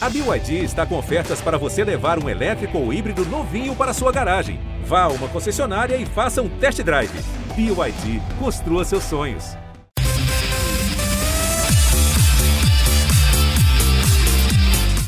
A BYD está com ofertas para você levar um elétrico ou híbrido novinho para sua garagem. Vá a uma concessionária e faça um test drive. BYD, construa seus sonhos.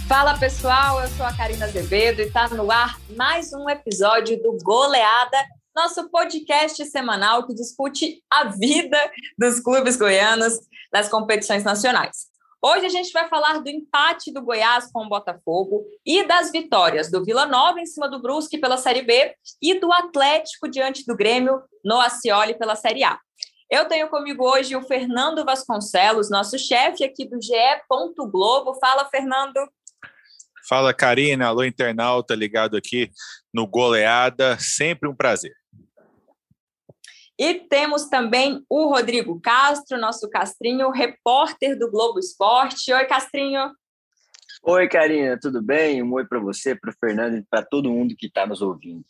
Fala pessoal, eu sou a Karina Azevedo e está no ar mais um episódio do Goleada, nosso podcast semanal que discute a vida dos clubes goianos nas competições nacionais. Hoje a gente vai falar do empate do Goiás com o Botafogo e das vitórias do Vila Nova em cima do Brusque pela Série B e do Atlético diante do Grêmio no Acioli pela Série A. Eu tenho comigo hoje o Fernando Vasconcelos, nosso chefe aqui do GE. Globo. Fala, Fernando. Fala, Karina. Alô, internauta ligado aqui no Goleada. Sempre um prazer. E temos também o Rodrigo Castro, nosso Castrinho, repórter do Globo Esporte. Oi, Castrinho. Oi, Karina, tudo bem? Um oi para você, para o Fernando e para todo mundo que está nos ouvindo.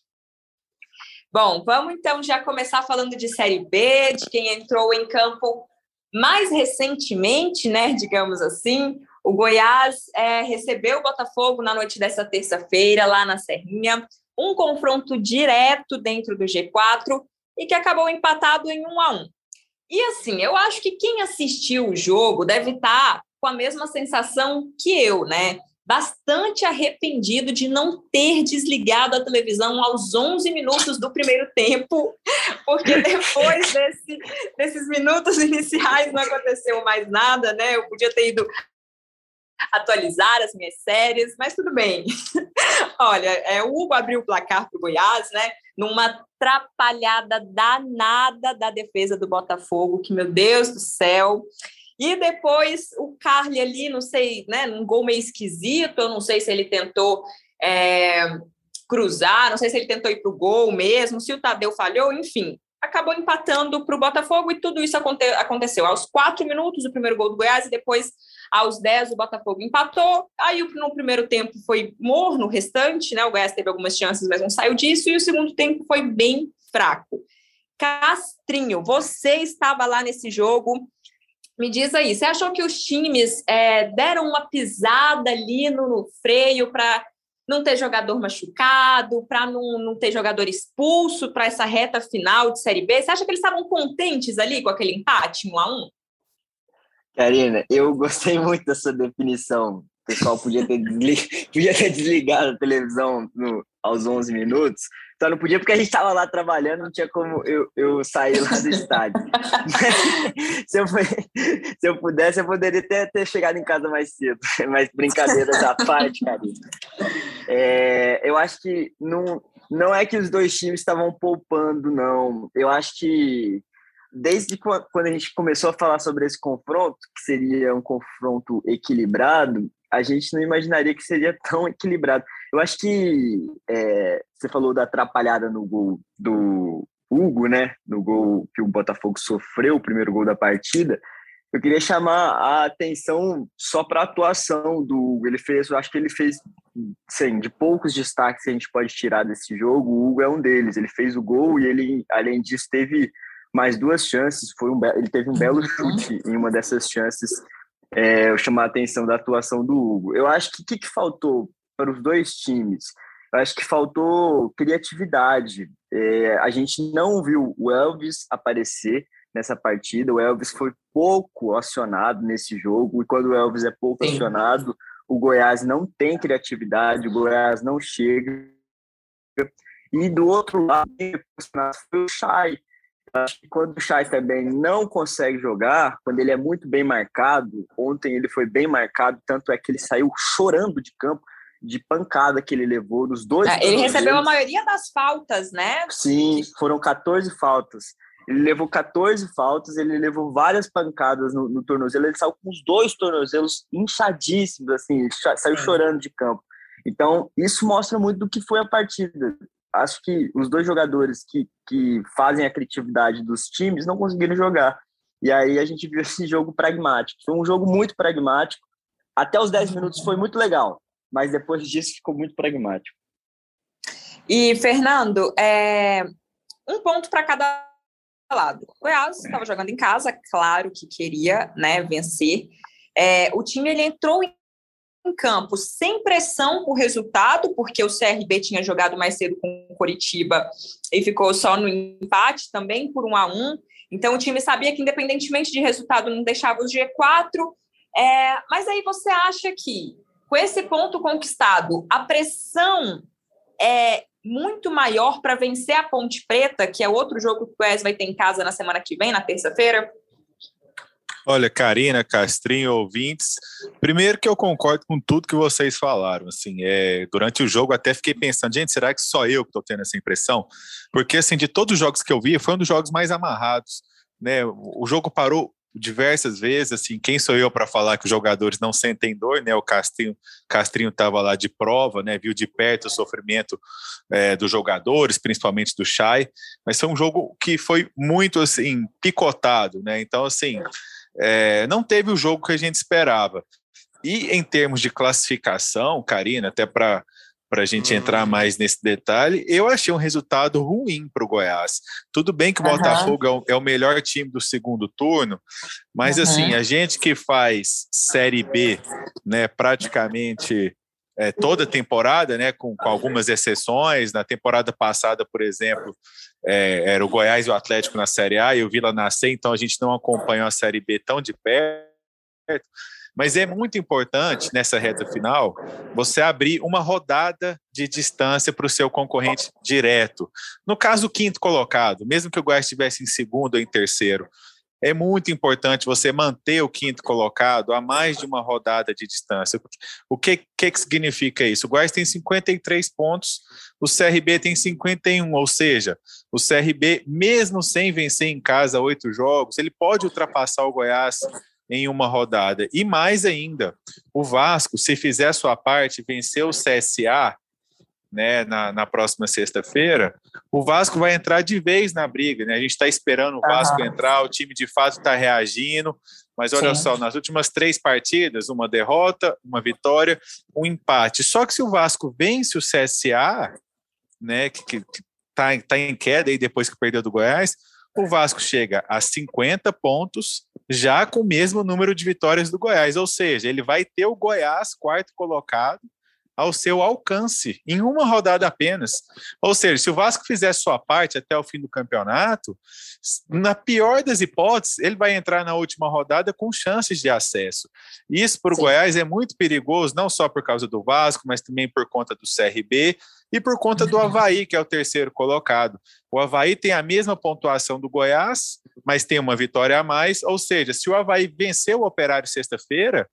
Bom, vamos então já começar falando de Série B, de quem entrou em campo mais recentemente, né, digamos assim. O Goiás é, recebeu o Botafogo na noite dessa terça-feira, lá na Serrinha. Um confronto direto dentro do G4 e que acabou empatado em um a um. E assim, eu acho que quem assistiu o jogo deve estar com a mesma sensação que eu, né? Bastante arrependido de não ter desligado a televisão aos 11 minutos do primeiro tempo, porque depois desse, desses minutos iniciais não aconteceu mais nada, né? Eu podia ter ido atualizar as minhas séries, mas tudo bem. Olha, é, o Hugo abriu o placar para o Goiás, né? Numa atrapalhada danada da defesa do Botafogo, que, meu Deus do céu. E depois o Carly ali, não sei, né? Um gol meio esquisito, eu não sei se ele tentou. É, cruzar, não sei se ele tentou ir para o gol mesmo, se o Tadeu falhou, enfim, acabou empatando para o Botafogo e tudo isso aconte aconteceu aos quatro minutos do primeiro gol do Goiás e depois aos dez o Botafogo empatou. Aí no primeiro tempo foi morno o restante, né? O Goiás teve algumas chances, mas não saiu disso. E o segundo tempo foi bem fraco. Castrinho, você estava lá nesse jogo. Me diz aí, você achou que os times é, deram uma pisada ali no, no freio para não ter jogador machucado, para não, não ter jogador expulso para essa reta final de Série B? Você acha que eles estavam contentes ali com aquele empate, um a um? Karina, eu gostei muito da sua definição. O pessoal podia ter, podia ter desligado a televisão no... aos 11 minutos, só não podia porque a gente estava lá trabalhando, não tinha como eu, eu sair lá do estádio. se, eu, se eu pudesse, eu poderia até ter chegado em casa mais cedo. Mas brincadeiras à parte, Karina. É, eu acho que não, não é que os dois times estavam poupando, não. Eu acho que desde quando a gente começou a falar sobre esse confronto, que seria um confronto equilibrado, a gente não imaginaria que seria tão equilibrado. Eu acho que é, você falou da atrapalhada no gol do Hugo, né? No gol que o Botafogo sofreu, o primeiro gol da partida. Eu queria chamar a atenção só para a atuação do Hugo. Ele fez, eu acho que ele fez, sim, de poucos destaques que a gente pode tirar desse jogo, o Hugo é um deles. Ele fez o gol e ele, além disso, teve mais duas chances. Foi um ele teve um belo chute em uma dessas chances. É, eu chamar a atenção da atuação do Hugo. Eu acho que o que, que, faltou para os dois times? Eu acho que faltou criatividade. É, a gente não viu o Elvis aparecer nessa partida. O Elvis foi pouco acionado nesse jogo, e quando o Elvis é pouco Sim. acionado, o Goiás não tem criatividade, o Goiás não chega. E do outro lado, foi o Chay, Acho que quando o Chay também não consegue jogar, quando ele é muito bem marcado, ontem ele foi bem marcado, tanto é que ele saiu chorando de campo, de pancada que ele levou nos dois. É, ele recebeu a maioria das faltas, né? Sim, foram 14 faltas. Ele levou 14 faltas, ele levou várias pancadas no, no tornozelo, ele saiu com os dois tornozelos inchadíssimos, assim, saiu chorando de campo. Então, isso mostra muito do que foi a partida acho que os dois jogadores que, que fazem a criatividade dos times não conseguiram jogar. E aí a gente viu esse jogo pragmático. Foi um jogo muito pragmático. Até os 10 minutos foi muito legal, mas depois disso ficou muito pragmático. E, Fernando, é... um ponto para cada lado. O Goiás estava jogando em casa, claro que queria né, vencer. É, o time ele entrou em em campo sem pressão por resultado, porque o CRB tinha jogado mais cedo com o Coritiba e ficou só no empate também por um a um. Então o time sabia que, independentemente de resultado, não deixava os G4. É, mas aí você acha que, com esse ponto conquistado, a pressão é muito maior para vencer a Ponte Preta, que é outro jogo que o Goiás vai ter em casa na semana que vem, na terça-feira? Olha, Karina, Castrinho, ouvintes, primeiro que eu concordo com tudo que vocês falaram, assim, é, durante o jogo até fiquei pensando, gente, será que só eu que estou tendo essa impressão? Porque, assim, de todos os jogos que eu vi, foi um dos jogos mais amarrados, né, o jogo parou diversas vezes, assim, quem sou eu para falar que os jogadores não sentem dor, né? O Castrinho Castrinho estava lá de prova, né? Viu de perto o sofrimento é, dos jogadores, principalmente do Chay, mas foi um jogo que foi muito assim picotado, né? Então assim, é, não teve o jogo que a gente esperava. E em termos de classificação, Karina, até para para a gente entrar uhum. mais nesse detalhe, eu achei um resultado ruim para o Goiás. Tudo bem que o uhum. Botafogo é o, é o, melhor time do segundo turno, mas uhum. assim, a gente que faz Série B, né, praticamente é, toda temporada, né, com, com, algumas exceções. Na temporada passada, por exemplo, é, era o Goiás e o Atlético na Série A e o Vila nascer, então a gente não acompanhou a Série B tão de perto. Mas é muito importante nessa reta final você abrir uma rodada de distância para o seu concorrente direto. No caso, o quinto colocado, mesmo que o Goiás estivesse em segundo ou em terceiro, é muito importante você manter o quinto colocado a mais de uma rodada de distância. O que, que, significa isso? O Goiás tem 53 pontos, o CRB tem 51, ou seja, o CRB, mesmo sem vencer em casa oito jogos, ele pode ultrapassar o Goiás em uma rodada. E mais ainda, o Vasco, se fizer sua parte, vencer o CSA, né, na, na próxima sexta-feira, o Vasco vai entrar de vez na briga. Né? A gente está esperando o Vasco uhum. entrar, o time de fato está reagindo. Mas olha Sim. só, nas últimas três partidas, uma derrota, uma vitória, um empate. Só que se o Vasco vence o CSA, né, que está tá em queda aí depois que perdeu do Goiás, o Vasco chega a 50 pontos, já com o mesmo número de vitórias do Goiás. Ou seja, ele vai ter o Goiás quarto colocado ao seu alcance em uma rodada apenas. Ou seja, se o Vasco fizer sua parte até o fim do campeonato, na pior das hipóteses, ele vai entrar na última rodada com chances de acesso. Isso para o Goiás é muito perigoso, não só por causa do Vasco, mas também por conta do CRB e por conta do uhum. Havaí, que é o terceiro colocado. O Havaí tem a mesma pontuação do Goiás, mas tem uma vitória a mais, ou seja, se o Havaí vencer o Operário sexta-feira,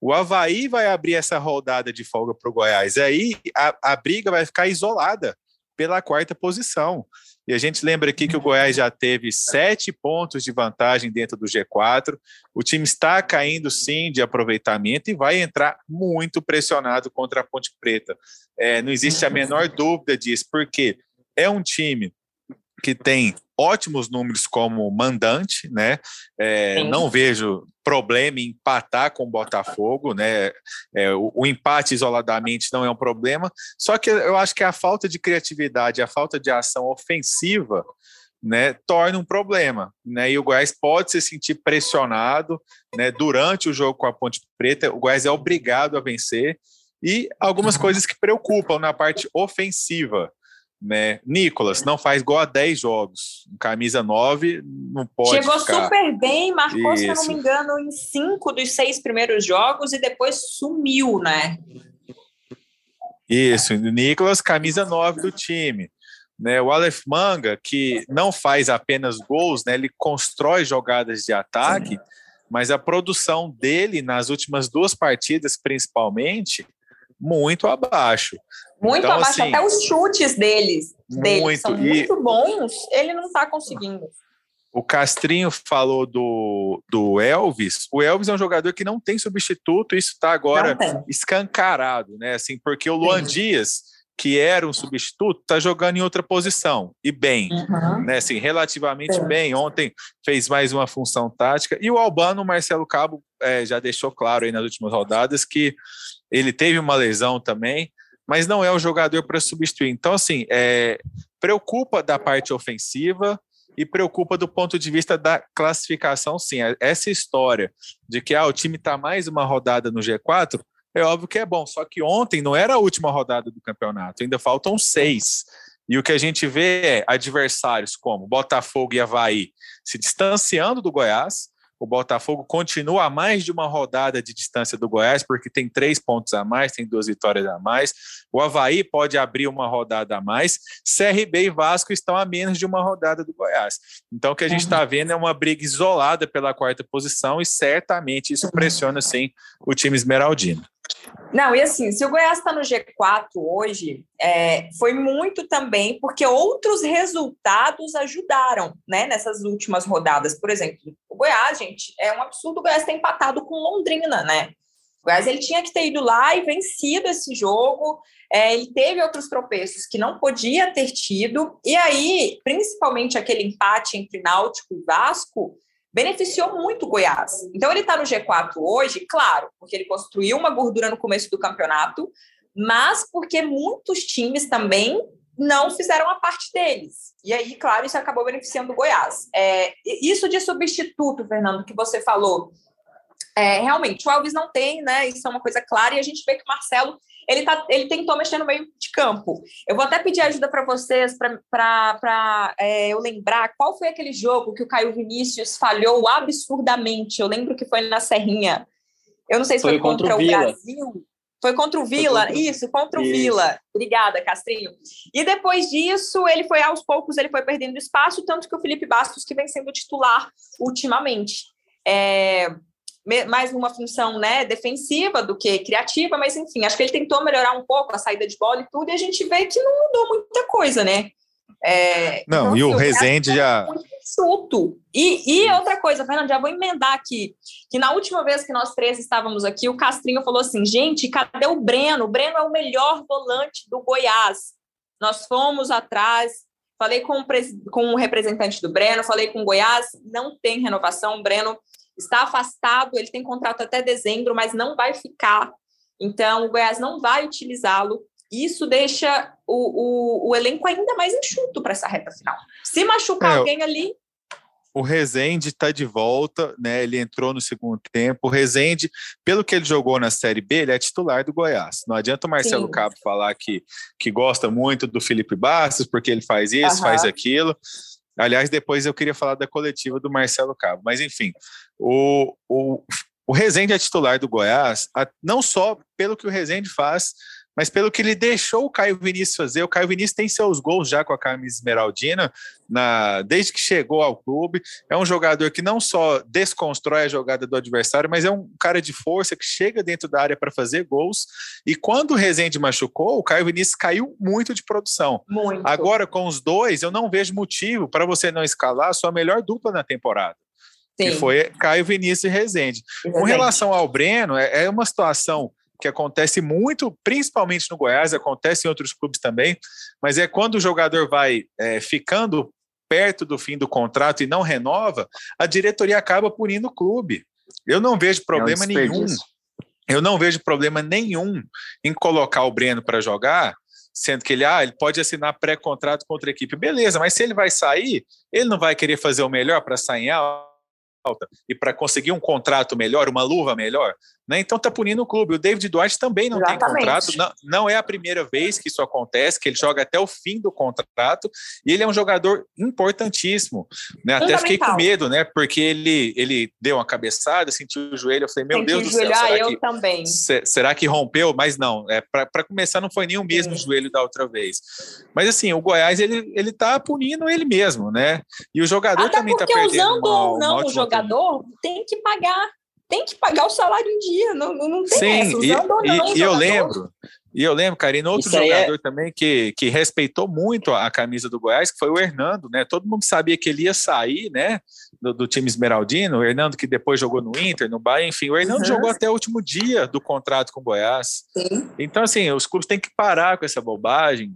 o Havaí vai abrir essa rodada de folga para o Goiás. Aí a, a briga vai ficar isolada pela quarta posição. E a gente lembra aqui que o Goiás já teve sete pontos de vantagem dentro do G4. O time está caindo sim de aproveitamento e vai entrar muito pressionado contra a Ponte Preta. É, não existe a menor dúvida disso, porque é um time que tem ótimos números como mandante, né? É, não vejo problema em empatar com o Botafogo, né? É, o, o, empate isoladamente não é um problema. Só que eu acho que a falta de criatividade, a falta de ação ofensiva, né, torna um problema, né? E o Goiás pode se sentir pressionado, né? Durante o jogo com a Ponte Preta, o Goiás é obrigado a vencer e algumas uhum. coisas que preocupam na parte ofensiva né? Nicolas não faz gol a 10 jogos. Camisa 9 não pode. Chegou ficar. super bem, marcou, Isso. se eu não me engano, em cinco dos seis primeiros jogos e depois sumiu, né? Isso, Nicolas, camisa 9 do time. Né, o Aleph Manga, que não faz apenas gols, né, ele constrói jogadas de ataque, Sim. mas a produção dele nas últimas duas partidas, principalmente, muito abaixo. Muito então, abaixo, assim, até os chutes deles, deles são e... muito bons, ele não está conseguindo. O Castrinho falou do, do Elvis. O Elvis é um jogador que não tem substituto, isso está agora escancarado, né? Assim, porque o Luan. Dias, que era um substituto, está jogando em outra posição e bem, uhum. né? Assim, relativamente Sim. bem. Ontem fez mais uma função tática. E o Albano, o Marcelo Cabo, é, já deixou claro aí nas últimas rodadas que ele teve uma lesão também mas não é o jogador para substituir. Então, assim, é, preocupa da parte ofensiva e preocupa do ponto de vista da classificação, sim. Essa história de que ah, o time está mais uma rodada no G4 é óbvio que é bom. Só que ontem não era a última rodada do campeonato, ainda faltam seis. E o que a gente vê é adversários como Botafogo e Havaí se distanciando do Goiás, o Botafogo continua a mais de uma rodada de distância do Goiás, porque tem três pontos a mais, tem duas vitórias a mais. O Havaí pode abrir uma rodada a mais. CRB e Vasco estão a menos de uma rodada do Goiás. Então, o que a gente está uhum. vendo é uma briga isolada pela quarta posição e certamente isso pressiona, sim, o time esmeraldino. Não, e assim, se o Goiás está no G4 hoje, é, foi muito também porque outros resultados ajudaram, né, nessas últimas rodadas. Por exemplo, o Goiás, gente, é um absurdo o Goiás ter empatado com Londrina, né? O Goiás ele tinha que ter ido lá e vencido esse jogo. É, ele teve outros tropeços que não podia ter tido. E aí, principalmente aquele empate entre Náutico e Vasco, beneficiou muito o Goiás. Então ele está no G4 hoje, claro, porque ele construiu uma gordura no começo do campeonato, mas porque muitos times também não fizeram a parte deles. E aí, claro, isso acabou beneficiando o Goiás. É, isso de substituto, Fernando, que você falou, é, realmente, o Alves não tem, né? Isso é uma coisa clara, e a gente vê que o Marcelo ele, tá, ele tentou mexer no meio de campo. Eu vou até pedir ajuda para vocês para é, eu lembrar qual foi aquele jogo que o Caio Vinícius falhou absurdamente. Eu lembro que foi na Serrinha. Eu não sei se foi, foi contra, contra, o, Brasil. Foi contra o Vila, contra... isso, contra o isso. Vila. Obrigada, Castrinho. E depois disso, ele foi aos poucos, ele foi perdendo espaço, tanto que o Felipe Bastos, que vem sendo titular ultimamente. É, mais uma função né, defensiva do que criativa, mas enfim, acho que ele tentou melhorar um pouco a saída de bola e tudo, e a gente vê que não mudou muita coisa, né? É, não, então, e o assim, Rezende já. Muito E, e outra coisa, Fernando, já vou emendar aqui, que na última vez que nós três estávamos aqui, o Castrinho falou assim: gente, cadê o Breno? O Breno é o melhor volante do Goiás. Nós fomos atrás, falei com o, com o representante do Breno, falei com o Goiás, não tem renovação, o Breno está afastado, ele tem contrato até dezembro, mas não vai ficar. Então, o Goiás não vai utilizá-lo. Isso deixa o, o, o, elenco ainda mais enxuto para essa reta final. Se machucar é, alguém ali. O Rezende está de volta, né? Ele entrou no segundo tempo. O Rezende, pelo que ele jogou na Série B, ele é titular do Goiás. Não adianta o Marcelo Sim. Cabo falar que, que gosta muito do Felipe Bastos, porque ele faz isso, uhum. faz aquilo. Aliás, depois eu queria falar da coletiva do Marcelo Cabo. Mas, enfim, o, o, o Rezende é titular do Goiás, não só pelo que o Rezende faz, mas pelo que ele deixou o Caio Vinícius fazer. O Caio Vinícius tem seus gols já com a camisa esmeraldina, na, desde que chegou ao clube. É um jogador que não só desconstrói a jogada do adversário, mas é um cara de força que chega dentro da área para fazer gols. E quando o Rezende machucou, o Caio Vinícius caiu muito de produção. Muito. Agora, com os dois, eu não vejo motivo para você não escalar a sua melhor dupla na temporada. Sim. Que foi Caio Vinícius e Rezende. Com relação ao Breno, é, é uma situação que acontece muito, principalmente no Goiás, acontece em outros clubes também, mas é quando o jogador vai é, ficando perto do fim do contrato e não renova, a diretoria acaba punindo o clube. Eu não vejo problema é um nenhum. Eu não vejo problema nenhum em colocar o Breno para jogar, sendo que ele, ah, ele pode assinar pré-contrato com outra equipe. Beleza, mas se ele vai sair, ele não vai querer fazer o melhor para sair em alta e para conseguir um contrato melhor, uma luva melhor. Né? Então está punindo o clube. O David Duarte também não Exatamente. tem contrato. Não, não é a primeira vez que isso acontece, que ele joga até o fim do contrato. E ele é um jogador importantíssimo. Né? Até fiquei com medo, né? Porque ele, ele deu uma cabeçada, sentiu o joelho. Eu falei, meu Deus do céu. Será eu que, também. será que rompeu? Mas não. É, Para começar, não foi nem o mesmo Sim. joelho da outra vez. Mas assim, o Goiás ele, ele tá punindo ele mesmo, né? E o jogador Até também está perdendo. Usando uma, ou não o jogador, tem que pagar tem que pagar o salário em dia, não, não tem Sim, essa, e, não, e, e eu lembro, e eu lembro, Karina, outro é jogador é... também que, que respeitou muito a camisa do Goiás, que foi o Hernando, né? Todo mundo sabia que ele ia sair, né? Do, do time esmeraldino, o Hernando que depois jogou no Inter, no Bahia, enfim, o Hernando uhum. jogou até o último dia do contrato com o Goiás. Sim. Então, assim, os clubes têm que parar com essa bobagem,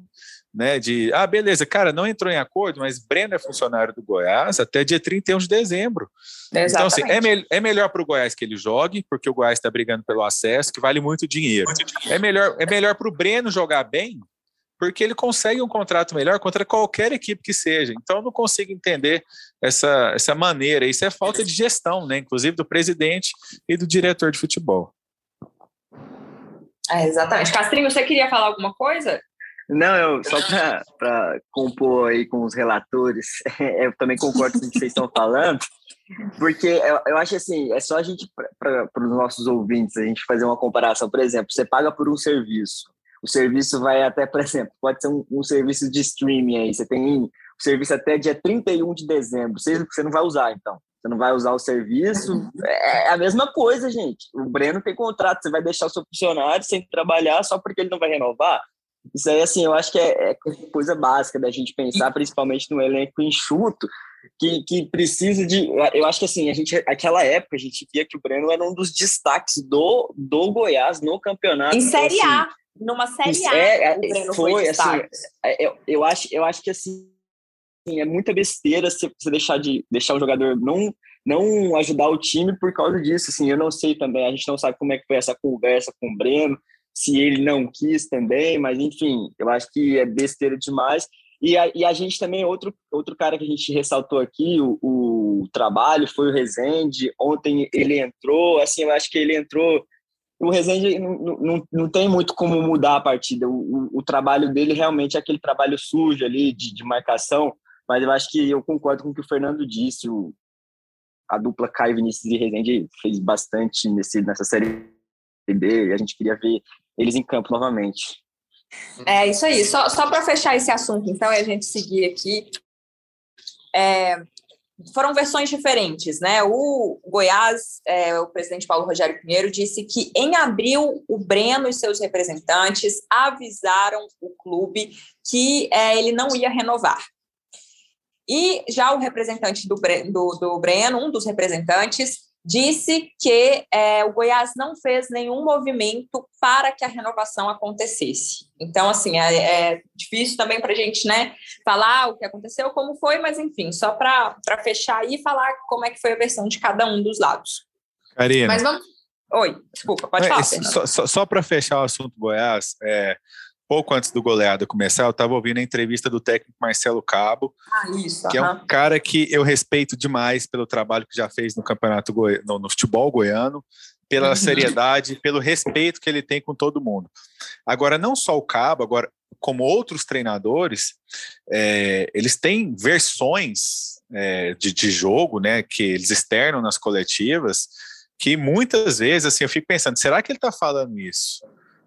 né, de, ah, beleza, cara, não entrou em acordo, mas Breno é funcionário do Goiás até dia 31 de dezembro. Exatamente. Então, assim, é, me é melhor para o Goiás que ele jogue, porque o Goiás está brigando pelo acesso, que vale muito dinheiro. É melhor, é melhor para o Breno jogar bem, porque ele consegue um contrato melhor contra qualquer equipe que seja. Então, eu não consigo entender essa, essa maneira. Isso é falta de gestão, né, inclusive do presidente e do diretor de futebol. É, exatamente. Castrinho, você queria falar alguma coisa? Não, eu, só para compor aí com os relatores, eu também concordo com o que vocês estão falando, porque eu, eu acho assim, é só a gente, para os nossos ouvintes, a gente fazer uma comparação. Por exemplo, você paga por um serviço, o serviço vai até, por exemplo, pode ser um, um serviço de streaming aí, você tem o serviço até dia 31 de dezembro, você, você não vai usar, então. Você não vai usar o serviço. É, é a mesma coisa, gente. O Breno tem contrato, você vai deixar o seu funcionário sem trabalhar só porque ele não vai renovar? Isso aí, assim, eu acho que é, é coisa básica da gente pensar, principalmente no elenco enxuto, que, que precisa de. Eu acho que assim, a gente, aquela época, a gente via que o Breno era um dos destaques do, do Goiás no campeonato. Em então, Série assim, A, numa Série A. É, o Breno foi, foi assim, é, eu, eu, acho, eu acho que assim, é muita besteira você deixar de deixar o jogador não não ajudar o time por causa disso. Assim, eu não sei também, a gente não sabe como é que foi essa conversa com o Breno, se ele não quis também, mas enfim, eu acho que é besteira demais. E a, e a gente também, outro, outro cara que a gente ressaltou aqui, o, o trabalho, foi o Rezende. Ontem ele entrou, assim, eu acho que ele entrou. O Rezende não, não, não tem muito como mudar a partida. O, o, o trabalho dele realmente é aquele trabalho sujo ali, de, de marcação. Mas eu acho que eu concordo com o que o Fernando disse. O, a dupla Caio Vinícius e Rezende fez bastante nesse, nessa série B. E a gente queria ver eles em campo novamente. É isso aí. Só, só para fechar esse assunto, então, e a gente seguir aqui. É, foram versões diferentes, né? O Goiás, é, o presidente Paulo Rogério Pinheiro, disse que em abril o Breno e seus representantes avisaram o clube que é, ele não ia renovar. E já o representante do, do, do Breno, um dos representantes, disse que é, o Goiás não fez nenhum movimento para que a renovação acontecesse. Então, assim, é, é difícil também para a gente né, falar o que aconteceu, como foi, mas enfim, só para fechar aí e falar como é que foi a versão de cada um dos lados. Karina. Mas vamos. Oi, desculpa, pode falar. Só, só, só para fechar o assunto Goiás, é, pouco antes do goleada começar, eu estava ouvindo a entrevista do técnico Marcelo Cabo, ah, isso, que uh -huh. é um cara que eu respeito demais pelo trabalho que já fez no campeonato goi no, no futebol goiano, pela uhum. seriedade, pelo respeito que ele tem com todo mundo. Agora, não só o Cabo, agora como outros treinadores, é, eles têm versões é, de, de jogo, né, que eles externam nas coletivas, que muitas vezes assim eu fico pensando, será que ele está falando isso?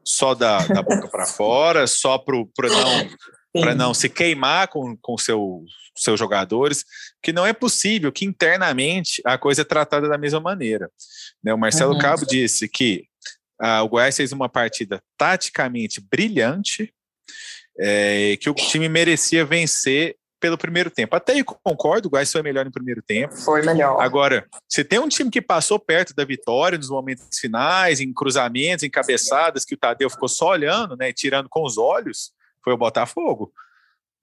Só da, da boca para fora, só para não, para não se queimar com, com seu, seus jogadores, que não é possível que internamente a coisa é tratada da mesma maneira. Né? O Marcelo uhum. Cabo disse que ah, o Goiás fez uma partida taticamente brilhante, é, que o time merecia vencer pelo primeiro tempo. Até aí concordo, o Goiás foi melhor no primeiro tempo. Foi melhor. Agora, se tem um time que passou perto da vitória nos momentos finais, em cruzamentos, em cabeçadas, que o Tadeu ficou só olhando, né, tirando com os olhos, foi o Botafogo.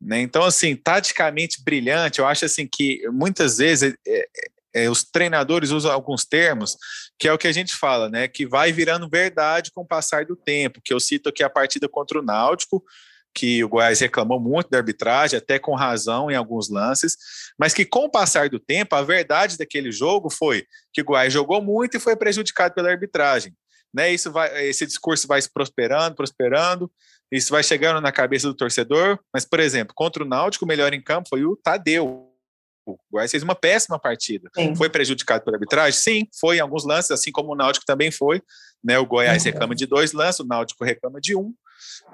Né? Então, assim, taticamente brilhante, eu acho assim que muitas vezes é, é, é, os treinadores usam alguns termos que é o que a gente fala, né? Que vai virando verdade com o passar do tempo. Que eu cito aqui a partida contra o Náutico, que o Goiás reclamou muito da arbitragem, até com razão em alguns lances, mas que com o passar do tempo, a verdade daquele jogo foi que o Goiás jogou muito e foi prejudicado pela arbitragem. Né? Isso vai, esse discurso vai se prosperando, prosperando, isso vai chegando na cabeça do torcedor, mas, por exemplo, contra o Náutico, o melhor em campo foi o Tadeu. O Goiás fez uma péssima partida. Sim. Foi prejudicado pela arbitragem? Sim, foi em alguns lances, assim como o Náutico também foi. Né? O Goiás reclama de dois lances, o Náutico reclama de um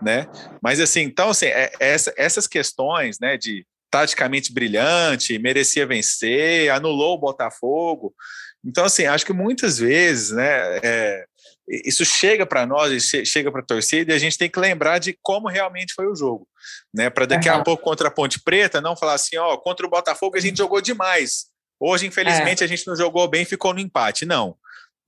né? Mas assim, então assim, é, é, essa, essas questões, né, de taticamente brilhante, merecia vencer, anulou o Botafogo. Então assim, acho que muitas vezes, né, é, isso chega para nós, chega para a torcida e a gente tem que lembrar de como realmente foi o jogo, né? Para daqui uhum. a pouco contra a Ponte Preta não falar assim, ó, contra o Botafogo a gente jogou demais. Hoje, infelizmente, é. a gente não jogou bem, ficou no empate. Não.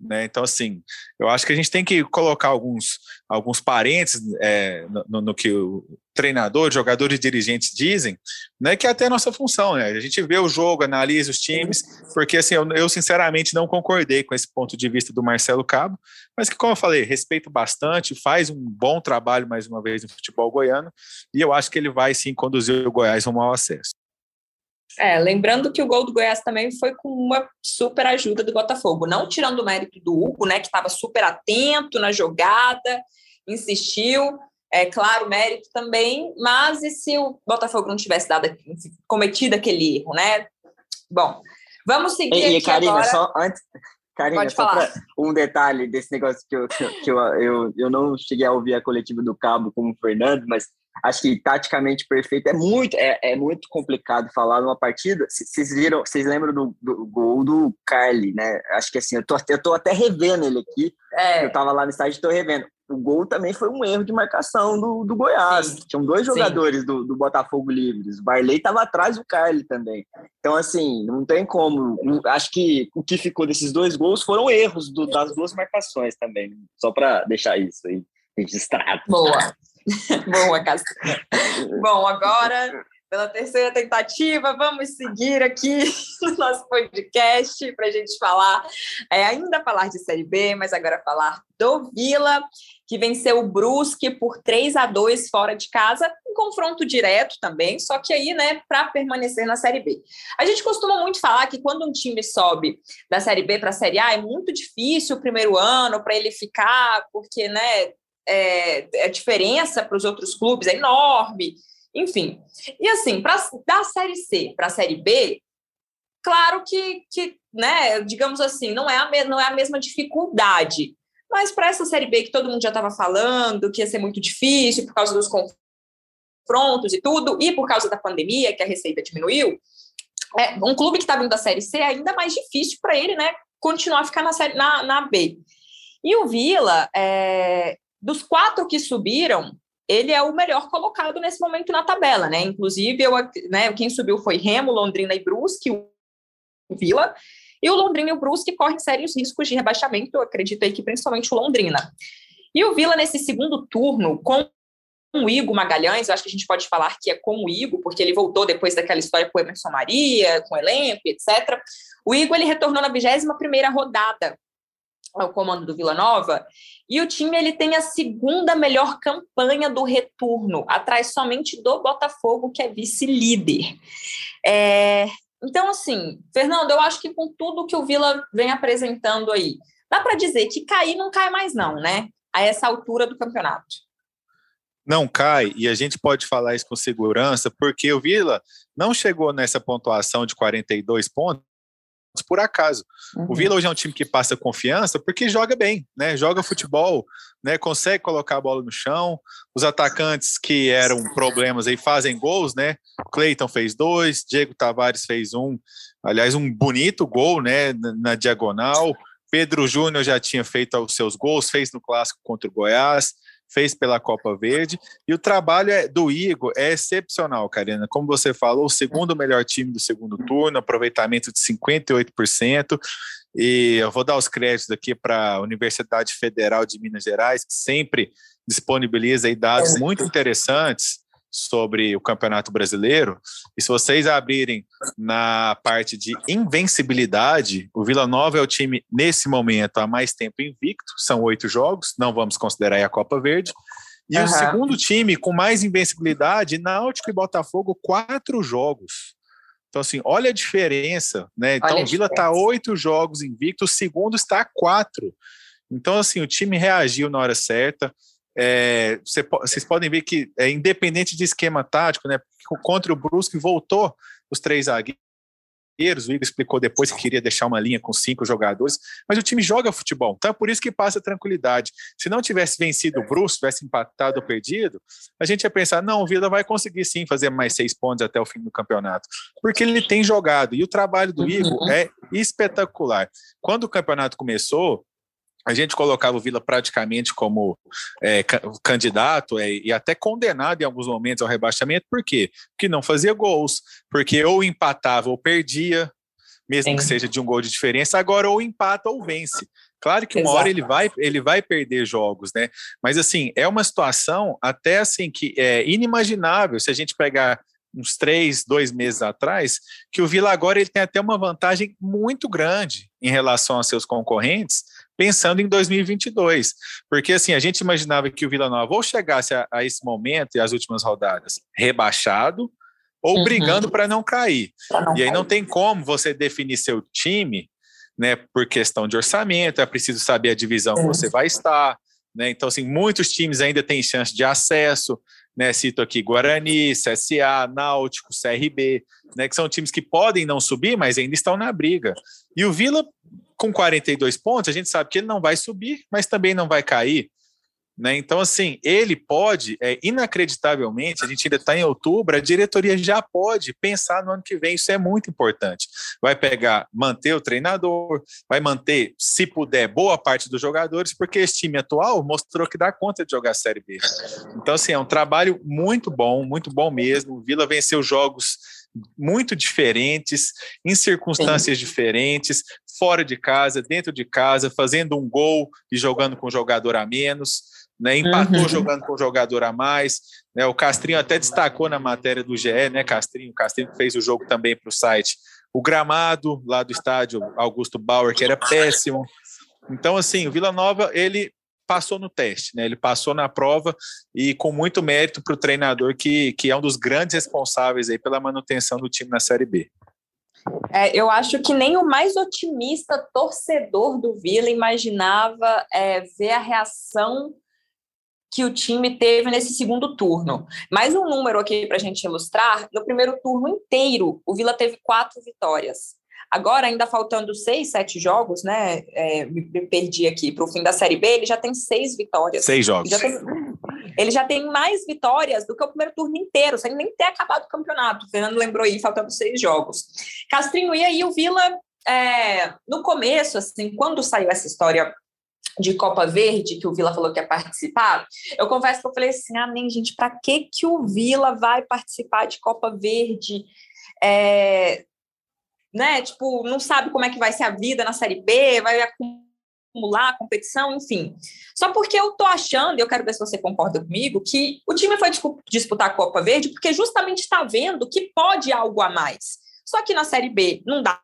Né? Então, assim, eu acho que a gente tem que colocar alguns, alguns parentes é, no, no, que o treinador, jogadores e dirigentes dizem, né, que é até a nossa função. Né? A gente vê o jogo, analisa os times, porque assim, eu, eu, sinceramente não concordei com esse ponto de vista do Marcelo Cabo, mas que, como eu falei, respeito bastante, faz um bom trabalho mais uma vez no futebol goiano, e eu acho que ele vai sim conduzir o Goiás ao mau acesso. É, lembrando que o gol do Goiás também foi com uma super ajuda do Botafogo, não tirando o mérito do Hugo, né, que estava super atento na jogada, insistiu, é claro, mérito também, mas e se o Botafogo não tivesse dado, cometido aquele erro, né? Bom, vamos seguir e, aqui Karina, agora. só antes, Karina, Pode só para um detalhe desse negócio que, eu, que eu, eu, eu não cheguei a ouvir a coletiva do Cabo como o Fernando, mas acho que taticamente perfeito é muito é, é muito complicado falar numa partida. Vocês viram, vocês lembram do, do, gol do Carly, né? Acho que assim, eu tô, eu tô até revendo ele aqui. É. Eu tava lá no estádio e tô revendo o gol também foi um erro de marcação do, do Goiás. Sim. Tinham dois jogadores do, do, Botafogo livres. O Barley estava atrás do Carly também. Então, assim, não tem como. Acho que o que ficou desses dois gols foram erros do, das duas marcações também. Só para deixar isso aí registrado. Boa. Boa, Cassinha. Bom, agora pela terceira tentativa. Vamos seguir aqui no nosso podcast para a gente falar, é, ainda falar de Série B, mas agora falar do Vila, que venceu o Brusque por 3 a 2 fora de casa, um confronto direto também, só que aí, né, para permanecer na Série B. A gente costuma muito falar que quando um time sobe da Série B para a Série A, é muito difícil o primeiro ano para ele ficar, porque, né, é, a diferença para os outros clubes é enorme. Enfim. E assim, pra, da Série C para a Série B, claro que, que né, digamos assim, não é a, me, não é a mesma dificuldade. Mas para essa Série B que todo mundo já estava falando, que ia ser muito difícil por causa dos confrontos e tudo, e por causa da pandemia, que a receita diminuiu, é, um clube que está vindo da Série C é ainda mais difícil para ele, né, continuar a ficar na, série, na, na B. E o Vila, é, dos quatro que subiram, ele é o melhor colocado nesse momento na tabela, né? Inclusive, eu, né, quem subiu foi Remo, Londrina e Brusque, o Vila, e o Londrina e o Brusque correm sérios riscos de rebaixamento, eu acredito aí que principalmente o Londrina. E o Vila, nesse segundo turno, com o Igor Magalhães, eu acho que a gente pode falar que é com o Igor, porque ele voltou depois daquela história com o Emerson Maria, com o elenco, etc. O Igor, ele retornou na 21ª rodada ao comando do Vila Nova, e o time ele tem a segunda melhor campanha do retorno, atrás somente do Botafogo, que é vice-líder. É, então, assim, Fernando, eu acho que com tudo que o Vila vem apresentando aí, dá para dizer que cair não cai mais, não, né? A essa altura do campeonato. Não cai, e a gente pode falar isso com segurança, porque o Vila não chegou nessa pontuação de 42 pontos por acaso. Uhum. O Vila hoje é um time que passa confiança porque joga bem, né? Joga futebol, né? Consegue colocar a bola no chão. Os atacantes que eram problemas aí fazem gols, né? Cleiton fez dois, Diego Tavares fez um, aliás, um bonito gol, né? Na, na diagonal. Pedro Júnior já tinha feito os seus gols, fez no clássico contra o Goiás fez pela Copa Verde. E o trabalho é, do Igor é excepcional, Karina. Como você falou, o segundo melhor time do segundo turno, aproveitamento de 58%. E eu vou dar os créditos aqui para a Universidade Federal de Minas Gerais, que sempre disponibiliza dados muito interessantes sobre o Campeonato Brasileiro. E se vocês abrirem na parte de invencibilidade, o Vila Nova é o time, nesse momento, há mais tempo invicto, são oito jogos, não vamos considerar a Copa Verde. E uhum. o segundo time com mais invencibilidade, Náutico e Botafogo, quatro jogos. Então, assim, olha a diferença, né? Então, o Vila está oito jogos invicto, o segundo está quatro. Então, assim, o time reagiu na hora certa. É, cê, vocês podem ver que é independente de esquema tático, né? Contra o Brusque voltou os três zagueiros. O Igor explicou depois que queria deixar uma linha com cinco jogadores, mas o time joga futebol, então é por isso que passa tranquilidade. Se não tivesse vencido o Brusque, tivesse empatado ou perdido, a gente ia pensar: não, o Vila vai conseguir sim fazer mais seis pontos até o fim do campeonato, porque ele tem jogado e o trabalho do Igor uhum. é espetacular. Quando o campeonato começou, a gente colocava o Vila praticamente como é, candidato é, e até condenado em alguns momentos ao rebaixamento, por quê? Porque não fazia gols, porque ou empatava ou perdia, mesmo Sim. que seja de um gol de diferença, agora ou empata ou vence. Claro que uma Exato. hora ele vai, ele vai perder jogos, né? Mas assim, é uma situação até assim que é inimaginável se a gente pegar uns três, dois meses atrás, que o Vila agora ele tem até uma vantagem muito grande em relação aos seus concorrentes, pensando em 2022. Porque assim, a gente imaginava que o Vila Nova ou chegasse a, a esse momento e as últimas rodadas rebaixado, ou uhum. brigando para não cair. Não e aí cair. não tem como você definir seu time, né, por questão de orçamento, é preciso saber a divisão que você vai estar, Né? Então, assim, muitos times ainda têm chance de acesso, né? Cito aqui Guarani, CSA, Náutico, CRB, né? Que são times que podem não subir, mas ainda estão na briga. E o Vila, com 42 pontos, a gente sabe que ele não vai subir, mas também não vai cair. Né? Então, assim, ele pode, é, inacreditavelmente, a gente ainda está em outubro, a diretoria já pode pensar no ano que vem, isso é muito importante. Vai pegar, manter o treinador, vai manter, se puder, boa parte dos jogadores, porque esse time atual mostrou que dá conta de jogar a Série B. Então, assim, é um trabalho muito bom, muito bom mesmo. O Vila venceu jogos muito diferentes, em circunstâncias Sim. diferentes, fora de casa, dentro de casa, fazendo um gol e jogando com um jogador a menos né? Empatou uhum. jogando com um jogador a mais. Né? O Castrinho até destacou na matéria do GE, né, Castrinho? O Castrinho fez o jogo também para o site. O gramado lá do estádio Augusto Bauer, que era péssimo. Então, assim, o Vila Nova, ele passou no teste, né? Ele passou na prova e com muito mérito para o treinador, que, que é um dos grandes responsáveis aí pela manutenção do time na Série B. É, eu acho que nem o mais otimista torcedor do Vila imaginava é, ver a reação que o time teve nesse segundo turno. Mais um número aqui para a gente ilustrar: no primeiro turno inteiro, o Vila teve quatro vitórias. Agora, ainda faltando seis, sete jogos, né? É, me, perdi aqui para o fim da Série B, ele já tem seis vitórias. Seis jogos. Ele já, tem, ele já tem mais vitórias do que o primeiro turno inteiro, sem nem ter acabado o campeonato. O Fernando lembrou aí, faltando seis jogos. Castrinho, e aí o Vila, é, no começo, assim, quando saiu essa história de Copa Verde, que o Vila falou que ia participar, eu confesso que eu falei assim, ah, nem, gente, para que que o Vila vai participar de Copa Verde? É, né, tipo, não sabe como é que vai ser a vida na Série B, vai acumular competição, enfim. Só porque eu tô achando, e eu quero ver se você concorda comigo, que o time foi disputar a Copa Verde porque justamente está vendo que pode algo a mais. Só que na Série B não dá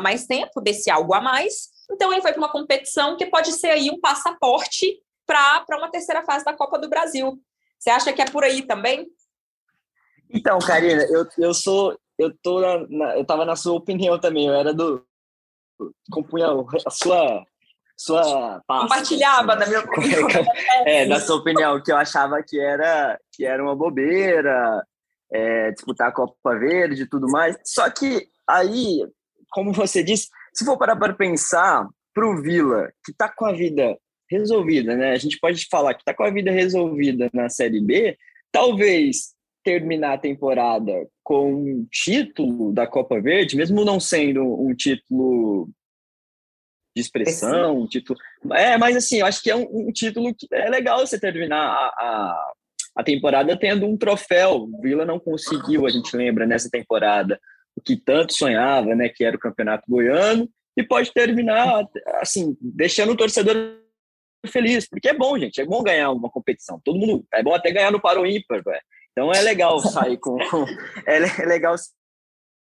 mais tempo desse algo a mais, então ele foi para uma competição que pode ser aí um passaporte para uma terceira fase da Copa do Brasil. Você acha que é por aí também? Então, Karina, eu, eu sou eu tô na, na, eu tava na sua opinião também, eu era do compunha a sua sua pasta, compartilhava assim, da minha opinião. é, da sua opinião, que eu achava que era que era uma bobeira, é, disputar a Copa Verde e tudo mais. Só que aí, como você disse, se for parar para pensar, para o Vila, que está com a vida resolvida, né? A gente pode falar que está com a vida resolvida na Série B, talvez terminar a temporada com um título da Copa Verde, mesmo não sendo um título de expressão, um título. É, mas assim, eu acho que é um, um título que é legal você terminar a, a, a, temporada tendo um troféu. O Vila não conseguiu, a gente lembra, nessa temporada, que tanto sonhava, né, que era o Campeonato Goiano, e pode terminar, assim, deixando o torcedor feliz, porque é bom, gente, é bom ganhar uma competição. Todo mundo, é bom até ganhar no Paro Ímpar, véio. Então é legal sair com, é, é legal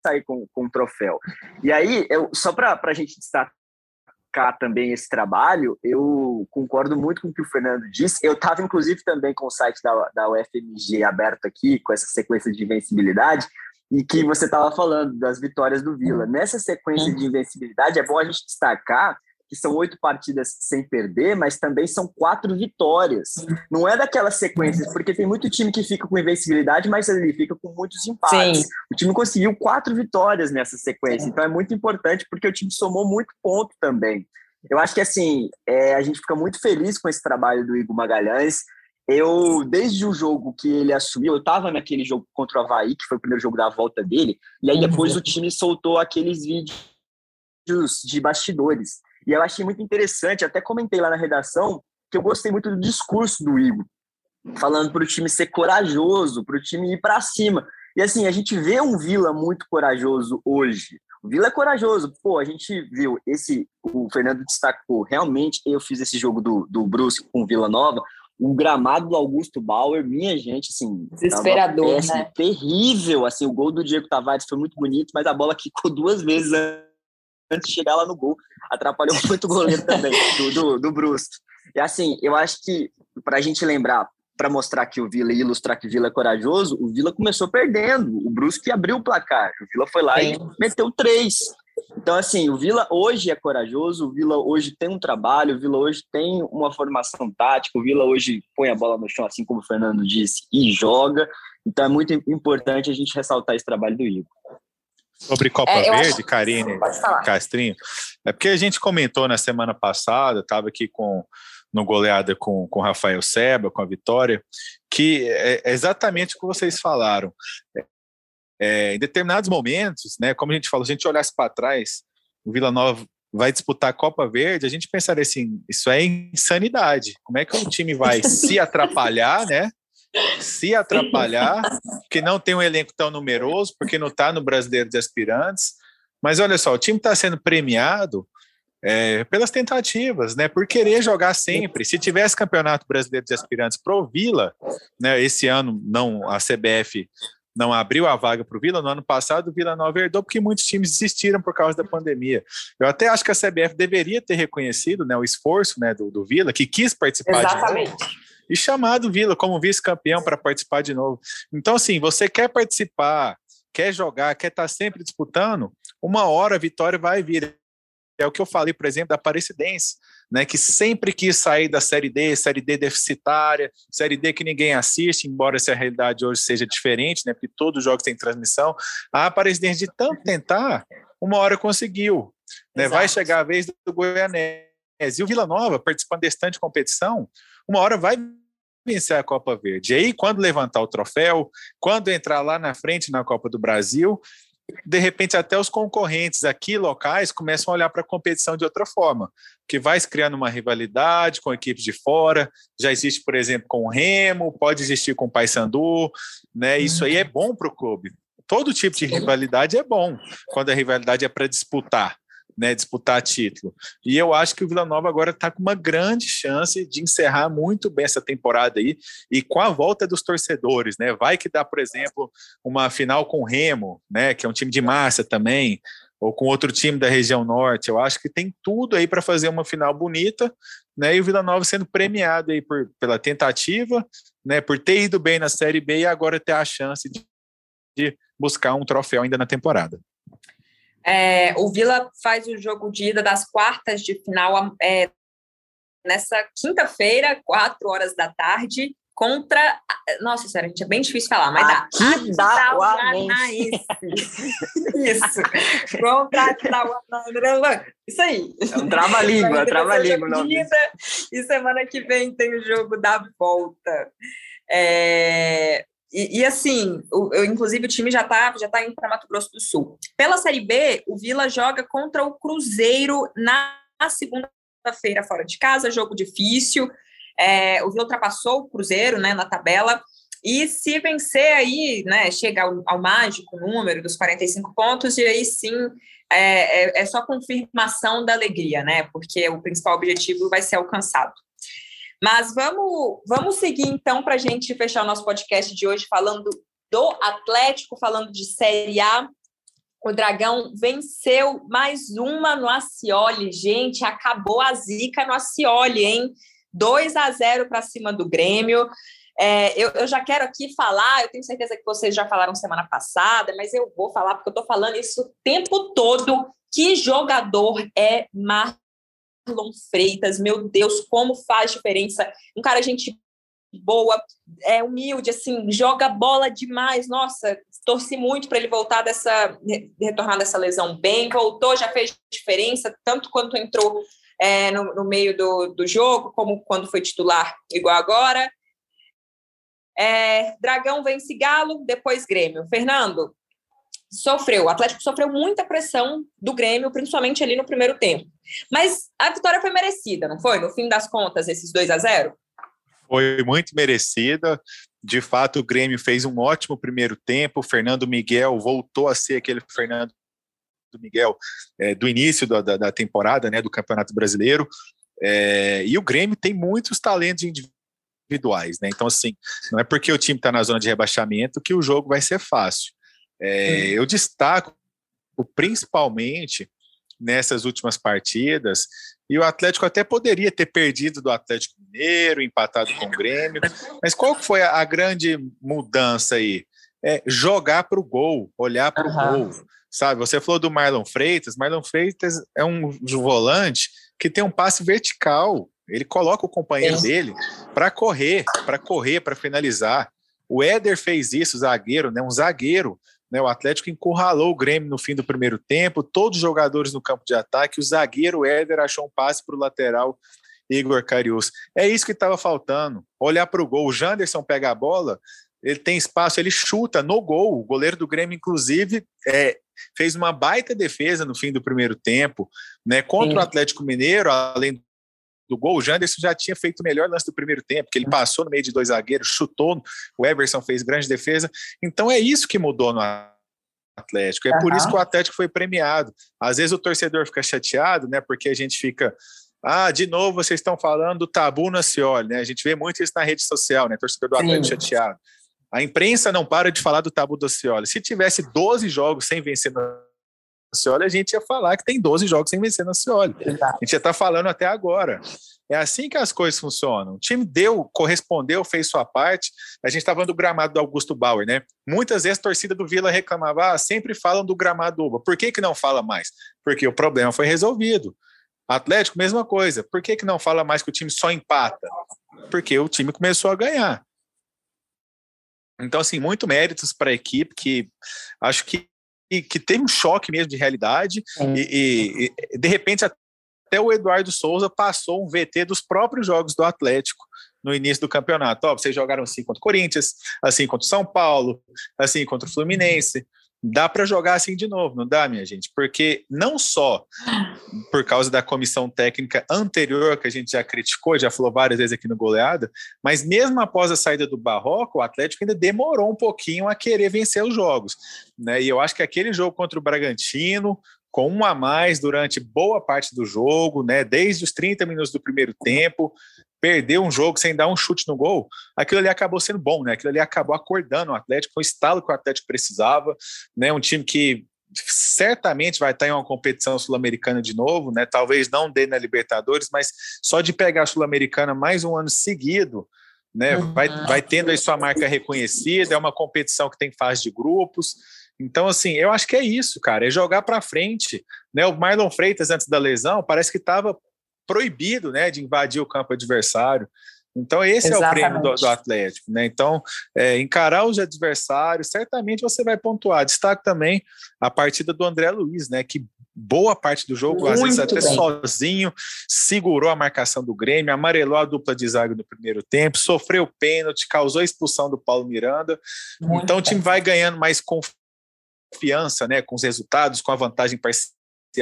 sair com, com um troféu. E aí, eu, só para a gente destacar também esse trabalho, eu concordo muito com o que o Fernando disse. Eu estava, inclusive, também com o site da, da UFMG aberto aqui, com essa sequência de invencibilidade, e que você estava falando das vitórias do Vila. Nessa sequência de invencibilidade, é bom a gente destacar que são oito partidas sem perder, mas também são quatro vitórias. Não é daquelas sequências, porque tem muito time que fica com invencibilidade, mas ele fica com muitos empates. Sim. O time conseguiu quatro vitórias nessa sequência, então é muito importante porque o time somou muito ponto também. Eu acho que assim, é, a gente fica muito feliz com esse trabalho do Igor Magalhães. Eu, desde o jogo que ele assumiu, eu estava naquele jogo contra o Havaí, que foi o primeiro jogo da volta dele, e aí depois uhum. o time soltou aqueles vídeos de bastidores. E eu achei muito interessante, até comentei lá na redação, que eu gostei muito do discurso do Igor, falando para o time ser corajoso, para o time ir para cima. E assim, a gente vê um Vila muito corajoso hoje. O Vila é corajoso. Pô, a gente viu esse. O Fernando destacou. Realmente, eu fiz esse jogo do, do Brusque com Vila Nova o gramado do Augusto Bauer, minha gente, assim, desesperador, péssimo, né? terrível, assim, o gol do Diego Tavares foi muito bonito, mas a bola quicou duas vezes antes de chegar lá no gol, atrapalhou muito o goleiro também, do, do, do Brusque. E assim, eu acho que, para a gente lembrar, para mostrar que o Vila e ilustrar que o Vila é corajoso, o Vila começou perdendo, o Brusque abriu o placar, o Vila foi lá Sim. e meteu três. Então, assim, o Vila hoje é corajoso, o Vila hoje tem um trabalho, o Vila hoje tem uma formação tática, o Vila hoje põe a bola no chão, assim como o Fernando disse, e joga. Então é muito importante a gente ressaltar esse trabalho do Igor. Sobre Copa é, Verde, acho... Karine, Castrinho, é porque a gente comentou na semana passada, estava aqui com no goleada com o Rafael Seba, com a Vitória, que é exatamente o que vocês falaram. É, em determinados momentos, né, como a gente falou, se a gente olhasse para trás, o Vila Nova vai disputar a Copa Verde, a gente pensaria assim, isso é insanidade. Como é que o time vai se atrapalhar, né? Se atrapalhar, porque não tem um elenco tão numeroso, porque não está no Brasileiro de Aspirantes. Mas olha só, o time está sendo premiado é, pelas tentativas, né? Por querer jogar sempre. Se tivesse campeonato brasileiro de aspirantes pro Vila, né? Esse ano não a CBF não abriu a vaga para o Vila. No ano passado, o Vila Nova herdou porque muitos times desistiram por causa da pandemia. Eu até acho que a CBF deveria ter reconhecido né, o esforço né, do, do Vila, que quis participar Exatamente. de novo, e chamado o Vila como vice-campeão para participar de novo. Então, assim, você quer participar, quer jogar, quer estar tá sempre disputando, uma hora a vitória vai vir. É o que eu falei, por exemplo, da Aparecidense, né, que sempre quis sair da Série D, Série D deficitária, Série D que ninguém assiste, embora essa realidade hoje seja diferente, né, porque todos os jogos têm transmissão. A Aparecidense, de tanto tentar, uma hora conseguiu. Né, vai chegar a vez do Goianese. E o Vila Nova, participando desse tanto de competição, uma hora vai vencer a Copa Verde. E aí, quando levantar o troféu, quando entrar lá na frente na Copa do Brasil, de repente até os concorrentes aqui locais começam a olhar para a competição de outra forma, que vai se criando uma rivalidade com equipes de fora, já existe, por exemplo, com o Remo, pode existir com o Paysandu, né? Isso aí é bom para o clube. Todo tipo de rivalidade é bom, quando a rivalidade é para disputar né, disputar título. E eu acho que o Vila Nova agora está com uma grande chance de encerrar muito bem essa temporada aí e com a volta dos torcedores, né? Vai que dá, por exemplo, uma final com o Remo, né, que é um time de massa também, ou com outro time da região norte. Eu acho que tem tudo aí para fazer uma final bonita, né? E o Vila Nova sendo premiado aí por, pela tentativa, né, por ter ido bem na Série B e agora ter a chance de, de buscar um troféu ainda na temporada. É, o Vila faz o jogo de ida das quartas de final é, nessa quinta-feira, quatro horas da tarde, contra. Nossa, sério, gente, é bem difícil falar, mas dá. Aquidauanense. Isso. Contra Aquidauanense. Isso aí. É um trava-língua, trava-língua. E semana que vem tem o jogo da volta. É, e, e, assim, o, eu, inclusive o time já está já tá indo para Mato Grosso do Sul. Pela Série B, o Vila joga contra o Cruzeiro na segunda-feira fora de casa, jogo difícil. É, o Vila ultrapassou o Cruzeiro né, na tabela. E se vencer aí, né, chega ao, ao mágico número dos 45 pontos, e aí sim é, é, é só confirmação da alegria, né? Porque o principal objetivo vai ser alcançado. Mas vamos, vamos seguir então para a gente fechar o nosso podcast de hoje falando do Atlético, falando de Série A. O Dragão venceu mais uma no Acioli. Gente, acabou a zica no Acioli, hein? 2 a 0 para cima do Grêmio. É, eu, eu, já quero aqui falar, eu tenho certeza que vocês já falaram semana passada, mas eu vou falar porque eu estou falando isso o tempo todo. Que jogador é Marcos Marlon Freitas, meu Deus, como faz diferença. Um cara, gente boa, é humilde, assim, joga bola demais. Nossa, torci muito para ele voltar dessa, retornar dessa lesão bem. Voltou, já fez diferença, tanto quanto entrou é, no, no, meio do, do jogo, como quando foi titular, igual agora. É, Dragão vence Galo, depois Grêmio. Fernando, sofreu, o Atlético sofreu muita pressão do Grêmio, principalmente ali no primeiro tempo. Mas a vitória foi merecida, não foi? No fim das contas, esses 2 a 0 Foi muito merecida. De fato, o Grêmio fez um ótimo primeiro tempo. O Fernando Miguel voltou a ser aquele Fernando Miguel é, do início da, da, da, temporada, né, do Campeonato Brasileiro. É, e o Grêmio tem muitos talentos individuais, né? Então, assim, não é porque o time está na zona de rebaixamento que o jogo vai ser fácil. É, eu destaco principalmente nessas últimas partidas, e o Atlético até poderia ter perdido do Atlético Mineiro, empatado com o Grêmio, mas qual foi a, grande mudança aí? É jogar para o gol, olhar para o uhum. gol. sabe? Você falou do Marlon Freitas. Marlon Freitas é um volante que tem um passe vertical. Ele coloca o companheiro dele para correr, para correr, para finalizar. O Éder fez isso, zagueiro, né? Um zagueiro. Né? O Atlético encurralou o Grêmio no fim do primeiro tempo, todos os jogadores no campo de ataque. O zagueiro Éder achou um passe para o lateral Igor Carius. É isso que estava faltando. Olhar para o gol. O Janderson pega a bola, ele tem espaço, ele chuta no gol. O goleiro do Grêmio, inclusive, é, fez uma baita defesa no fim do primeiro tempo, né? Contra Sim. o Atlético Mineiro, além do gol, o Janderson já tinha feito o melhor lance do primeiro tempo, que ele passou no meio de dois zagueiros, chutou, o Everson fez grande defesa. Então é isso que mudou no Atlético. É uhum. por isso que o Atlético foi premiado. Às vezes o torcedor fica chateado, né? Porque a gente fica ah, de novo vocês estão falando do tabu no Cioli, né? A gente vê muito isso na rede social, né? Torcedor do Atlético Sim. chateado. A imprensa não para de falar do tabu do Cioli. Se tivesse 12 jogos sem vencer no Cioli, a gente ia falar que tem 12 jogos sem vencer no Cioli. A gente já está falando até agora. É assim que as coisas funcionam. O time deu, correspondeu, fez sua parte. A gente estava tá falando do gramado do Augusto Bauer, né? Muitas vezes a torcida do Vila reclamava, ah, sempre falam do gramado do Uba. Por que, que não fala mais? Porque o problema foi resolvido. Atlético, mesma coisa. Por que, que não fala mais que o time só empata? Porque o time começou a ganhar. Então, assim, muito méritos para a equipe, que acho que, que teve um choque mesmo de realidade, e, e, de repente até o Eduardo Souza passou um VT dos próprios jogos do Atlético no início do campeonato. Ó, vocês jogaram assim contra o Corinthians, assim contra o São Paulo, assim contra o Fluminense dá para jogar assim de novo, não dá, minha gente? Porque não só por causa da comissão técnica anterior, que a gente já criticou, já falou várias vezes aqui no Goleada, mas mesmo após a saída do Barroco, o Atlético ainda demorou um pouquinho a querer vencer os jogos. Né? E eu acho que aquele jogo contra o Bragantino, com um a mais durante boa parte do jogo, né? Desde os 30 minutos do primeiro tempo, perder um jogo sem dar um chute no gol, aquilo ali acabou sendo bom, né? Aquilo ali acabou acordando o Atlético, foi o estalo que o Atlético precisava, né? Um time que certamente vai estar em uma competição sul-americana de novo, né? Talvez não dê na Libertadores, mas só de pegar a sul-americana mais um ano seguido, né? Vai, uhum. vai tendo aí sua marca reconhecida, é uma competição que tem fase de grupos. Então, assim, eu acho que é isso, cara, é jogar para frente. Né? O Marlon Freitas, antes da lesão, parece que estava proibido né, de invadir o campo adversário. Então, esse Exatamente. é o prêmio do, do Atlético. Né? Então, é, encarar os adversários, certamente você vai pontuar. Destaque também a partida do André Luiz, né? Que boa parte do jogo, Muito às vezes até bem. sozinho, segurou a marcação do Grêmio, amarelou a dupla de zaga no primeiro tempo, sofreu pênalti, causou a expulsão do Paulo Miranda. Muito então, bem. o time vai ganhando mais confiança né, com os resultados, com a vantagem parcial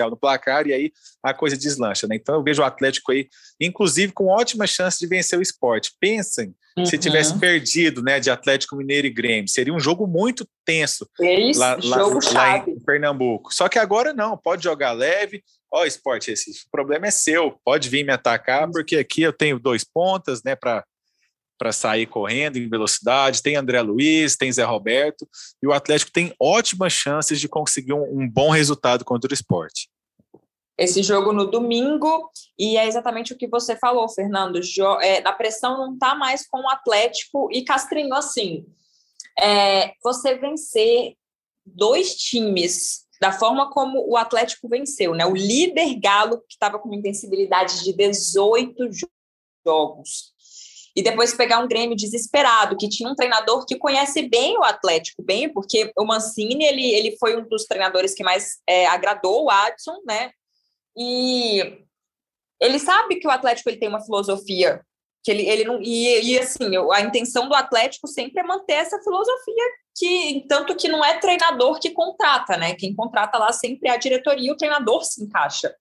no placar e aí a coisa deslancha, né? Então eu vejo o Atlético aí, inclusive com ótima chance de vencer o esporte. Pensem uhum. se tivesse perdido, né, de Atlético Mineiro e Grêmio, seria um jogo muito tenso Isso, lá, lá, lá em Pernambuco. Só que agora não, pode jogar leve. Ó, oh, esporte, esse problema é seu, pode vir me atacar, porque aqui eu tenho dois pontas, né, para para sair correndo em velocidade, tem André Luiz, tem Zé Roberto, e o Atlético tem ótimas chances de conseguir um, um bom resultado contra o esporte. Esse jogo no domingo, e é exatamente o que você falou, Fernando. É, a pressão não está mais com o Atlético e Castrinho assim. É, você vencer dois times da forma como o Atlético venceu, né? O líder Galo, que estava com uma intensibilidade de 18 jogos, e depois pegar um Grêmio desesperado, que tinha um treinador que conhece bem o Atlético, bem, porque o Mancini, ele, ele foi um dos treinadores que mais é, agradou o Adson, né? E ele sabe que o Atlético ele tem uma filosofia que ele, ele não e, e assim a intenção do Atlético sempre é manter essa filosofia que tanto que não é treinador que contrata, né? Quem contrata lá sempre é a diretoria, o treinador se encaixa.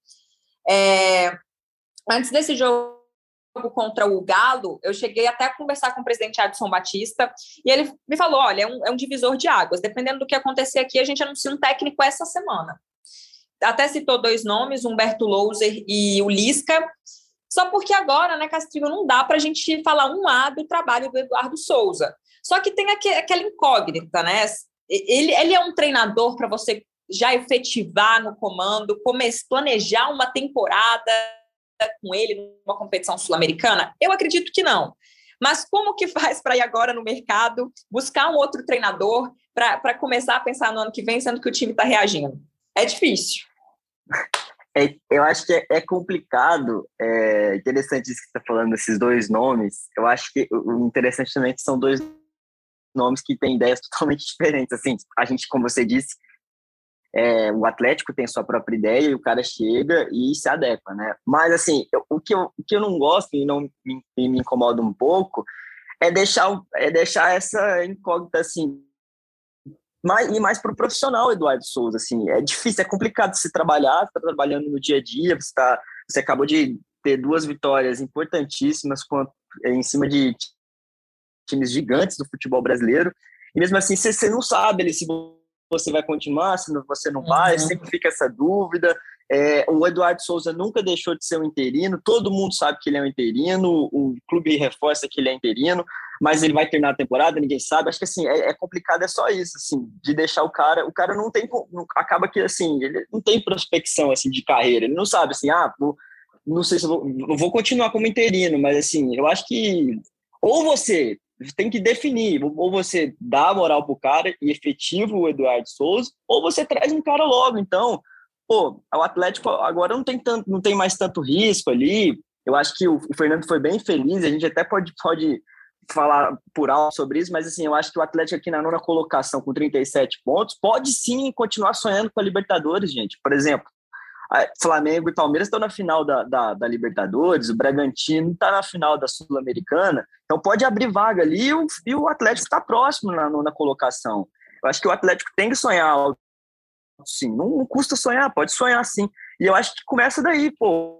É, antes desse jogo contra o Galo, eu cheguei até a conversar com o presidente Adson Batista e ele me falou: olha, é um, é um divisor de águas. Dependendo do que acontecer aqui, a gente anuncia um técnico essa semana. Até citou dois nomes, Humberto Louser e o Lisca. Só porque agora, né, Castilho, não dá para a gente falar um A do trabalho do Eduardo Souza. Só que tem aquela incógnita, né? Ele, ele é um treinador para você já efetivar no comando, começar, planejar uma temporada com ele numa competição sul-americana? Eu acredito que não. Mas como que faz para ir agora no mercado, buscar um outro treinador para começar a pensar no ano que vem, sendo que o time está reagindo? É difícil. É, eu acho que é, é complicado, é interessante isso que você está falando, esses dois nomes. Eu acho que o interessante também é que são dois nomes que têm ideias totalmente diferentes. Assim, a gente, como você disse, é, o Atlético tem sua própria ideia e o cara chega e se adequa, né? Mas, assim, eu, o, que eu, o que eu não gosto e não me, me incomoda um pouco é deixar, é deixar essa incógnita, assim, mais, e mais para o profissional Eduardo Souza, assim, é difícil, é complicado se trabalhar, está trabalhando no dia a dia, você, tá, você acabou de ter duas vitórias importantíssimas em cima de times gigantes do futebol brasileiro, e mesmo assim você, você não sabe ele, se você vai continuar, se você não vai, uhum. sempre fica essa dúvida. É, o Eduardo Souza nunca deixou de ser um interino, todo mundo sabe que ele é um interino, o clube reforça que ele é interino, mas ele vai terminar a temporada, ninguém sabe. Acho que assim, é, é complicado, é só isso, assim, de deixar o cara. O cara não tem. Acaba que assim, ele não tem prospecção assim, de carreira, ele não sabe assim, ah, vou, não sei se eu vou, não vou continuar como interino, mas assim, eu acho que ou você tem que definir, ou você dá moral pro cara e efetiva o Eduardo Souza, ou você traz um cara logo. Então, pô, o Atlético agora não tem tanto, não tem mais tanto risco ali. Eu acho que o Fernando foi bem feliz, a gente até pode, pode falar por alto sobre isso, mas assim, eu acho que o Atlético aqui na nona colocação com 37 pontos pode sim continuar sonhando com a Libertadores, gente. Por exemplo, Flamengo e Palmeiras estão na final da, da, da Libertadores, o Bragantino está na final da Sul-Americana, então pode abrir vaga ali e o, e o Atlético está próximo na, na colocação. Eu acho que o Atlético tem que sonhar sim, não, não, custa sonhar, pode sonhar sim. E eu acho que começa daí, pô.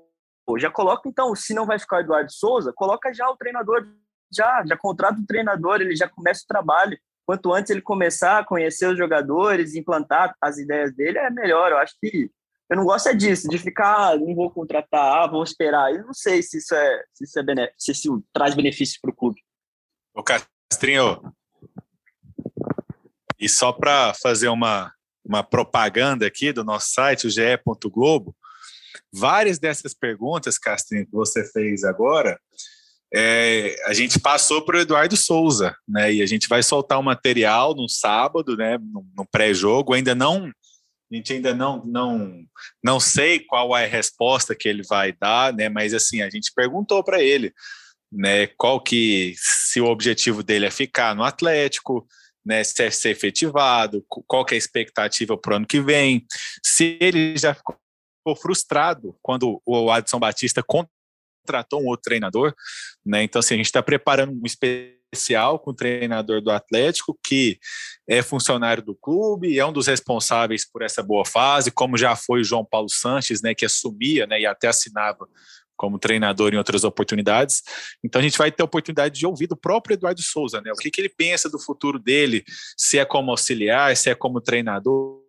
Já coloca então, se não vai ficar o Eduardo Souza, coloca já o treinador, já, já contrata o treinador, ele já começa o trabalho. Quanto antes ele começar a conhecer os jogadores, implantar as ideias dele, é melhor. Eu acho que eu não gosto é disso, de ficar, ah, não vou contratar, ah, vou esperar. Eu não sei se isso é, se isso é se isso traz benefício para o clube. O Castrinho, e só para fazer uma, uma propaganda aqui do nosso site, o ge.globo, várias dessas perguntas, Castrinho, que você fez agora, é, a gente passou para o Eduardo Souza, né? E a gente vai soltar o um material no sábado, né? No, no pré-jogo. Ainda não a gente ainda não, não, não sei qual é a resposta que ele vai dar, né? Mas assim, a gente perguntou para ele, né? Qual que se o objetivo dele é ficar no Atlético, né? Se é ser efetivado, qual que é a expectativa para o ano que vem, se ele já ficou frustrado quando o Adson Batista contratou um outro treinador, né? Então assim, a gente está preparando um especial especial com o treinador do Atlético, que é funcionário do clube, é um dos responsáveis por essa boa fase, como já foi o João Paulo Sanches, né, que assumia né, e até assinava como treinador em outras oportunidades. Então a gente vai ter a oportunidade de ouvir do próprio Eduardo Souza, né? O que, que ele pensa do futuro dele, se é como auxiliar, se é como treinador.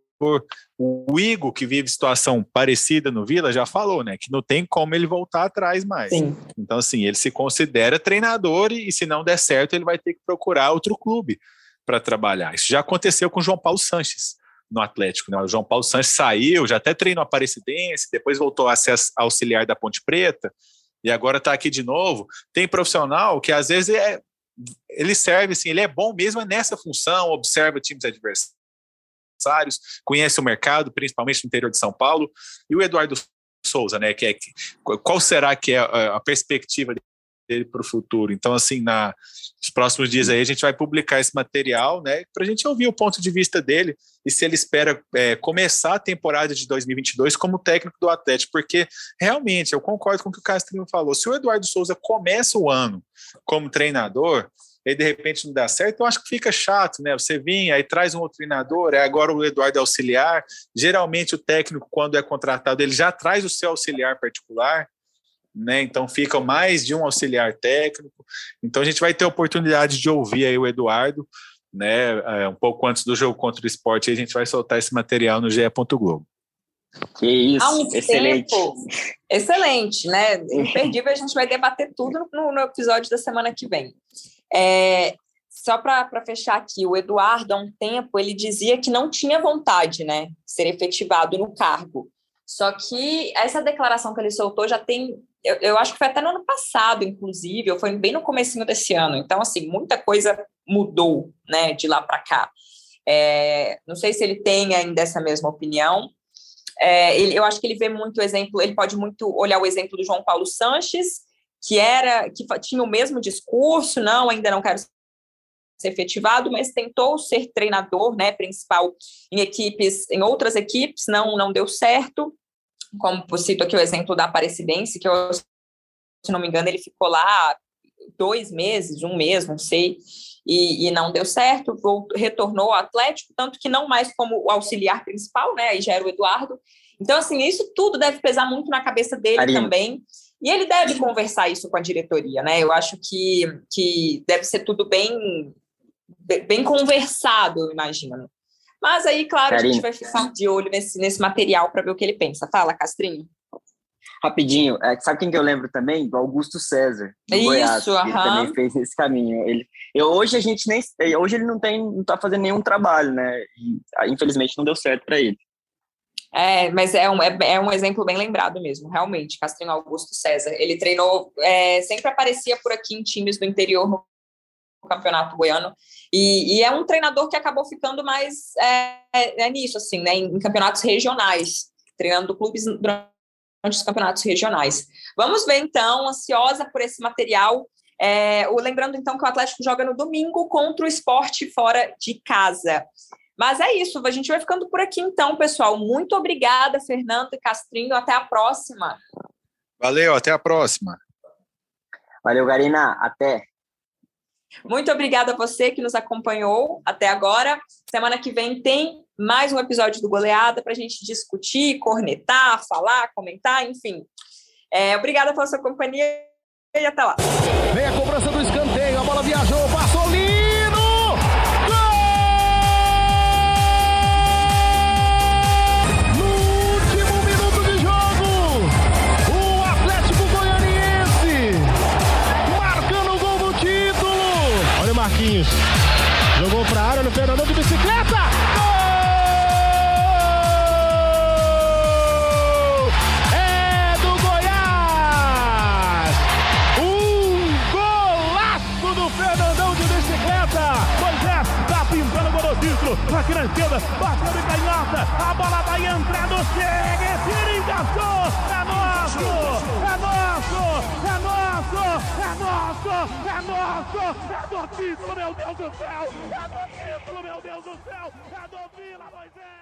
O Igor, que vive situação parecida no Vila, já falou, né? Que não tem como ele voltar atrás mais. Sim. Então, assim, ele se considera treinador e, se não der certo, ele vai ter que procurar outro clube para trabalhar. Isso já aconteceu com o João Paulo Sanches no Atlético. Né? O João Paulo Sanches saiu, já até treinou a Aparecidense, depois voltou a ser auxiliar da Ponte Preta e agora está aqui de novo. Tem profissional que às vezes é, ele serve assim, ele é bom mesmo nessa função, observa times adversários adversários, conhece o mercado, principalmente no interior de São Paulo, e o Eduardo Souza, né, que é, qual será que é a, a perspectiva dele para o futuro? Então, assim, na, nos próximos dias aí a gente vai publicar esse material, né, para a gente ouvir o ponto de vista dele e se ele espera é, começar a temporada de 2022 como técnico do Atlético, porque realmente eu concordo com o que o Castrinho falou. Se o Eduardo Souza começa o ano como treinador, e de repente não dá certo, eu acho que fica chato, né? Você vinha, aí traz um outro treinador, é agora o Eduardo é auxiliar. Geralmente o técnico, quando é contratado, ele já traz o seu auxiliar particular, né? Então fica mais de um auxiliar técnico. Então a gente vai ter a oportunidade de ouvir aí o Eduardo, né? É, um pouco antes do jogo contra o esporte, a gente vai soltar esse material no GE. Globo. Que isso, Há um excelente. Tempo, excelente, né? Imperdível, a gente vai debater tudo no, no episódio da semana que vem. É, só para fechar aqui, o Eduardo, há um tempo, ele dizia que não tinha vontade, né, de ser efetivado no cargo. Só que essa declaração que ele soltou já tem, eu, eu acho que foi até no ano passado, inclusive, ou foi bem no comecinho desse ano. Então, assim, muita coisa mudou, né, de lá para cá. É, não sei se ele tem ainda essa mesma opinião. É, ele, eu acho que ele vê muito o exemplo, ele pode muito olhar o exemplo do João Paulo Sanches, que era que tinha o mesmo discurso, não, ainda não quero ser efetivado, mas tentou ser treinador, né, principal em equipes, em outras equipes, não não deu certo. Como cito aqui o exemplo da Aparecidense, que eu, se não me engano, ele ficou lá dois meses, um mês, não sei, e, e não deu certo, voltou, retornou ao Atlético, tanto que não mais como o auxiliar principal, né, aí já era o Eduardo. Então, assim, isso tudo deve pesar muito na cabeça dele também, e ele deve conversar isso com a diretoria, né, eu acho que, que deve ser tudo bem, bem conversado, eu imagino. Mas aí, claro, Karine. a gente vai ficar de olho nesse, nesse material para ver o que ele pensa. Fala, Castrinho. Rapidinho, é, sabe quem que eu lembro também? Do Augusto César, do Isso, Goiás, Ele também fez esse caminho. Ele, eu, hoje a gente nem, hoje ele não tem, não tá fazendo nenhum trabalho, né? E, ah, infelizmente não deu certo para ele. É, mas é um, é, é, um exemplo bem lembrado mesmo, realmente, Castrinho Augusto César. Ele treinou, é, sempre aparecia por aqui em times do interior no campeonato goiano. E, e, é um treinador que acabou ficando mais é, é, nisso, assim, né, em, em, campeonatos regionais, treinando clubes durante os campeonatos regionais. Vamos ver, então, ansiosa por esse material. É, lembrando, então, que o Atlético joga no domingo contra o esporte fora de casa. Mas é isso, a gente vai ficando por aqui, então, pessoal. Muito obrigada, Fernando e Castrinho. Até a próxima. Valeu, até a próxima. Valeu, Garina. Até. Muito obrigada a você que nos acompanhou até agora. Semana que vem tem mais um episódio do Goleada para a gente discutir, cornetar, falar, comentar, enfim. É, obrigada pela sua companhia e até lá. Vem a cobrança do escanteio, a bola viajou, Fernandão de bicicleta. Gol! É do Goiás. Um golaço do Fernandão de bicicleta. Moisés tá pintando o golocímetro. Aqui na esquerda, bateu de canhota. A bola vai entrando. Chega, tira, encaixou. É nosso, é nosso, nosso, é nosso, é nosso. É do título, meu Deus do céu. É do título, meu Deus do céu. É do Vila Moisés.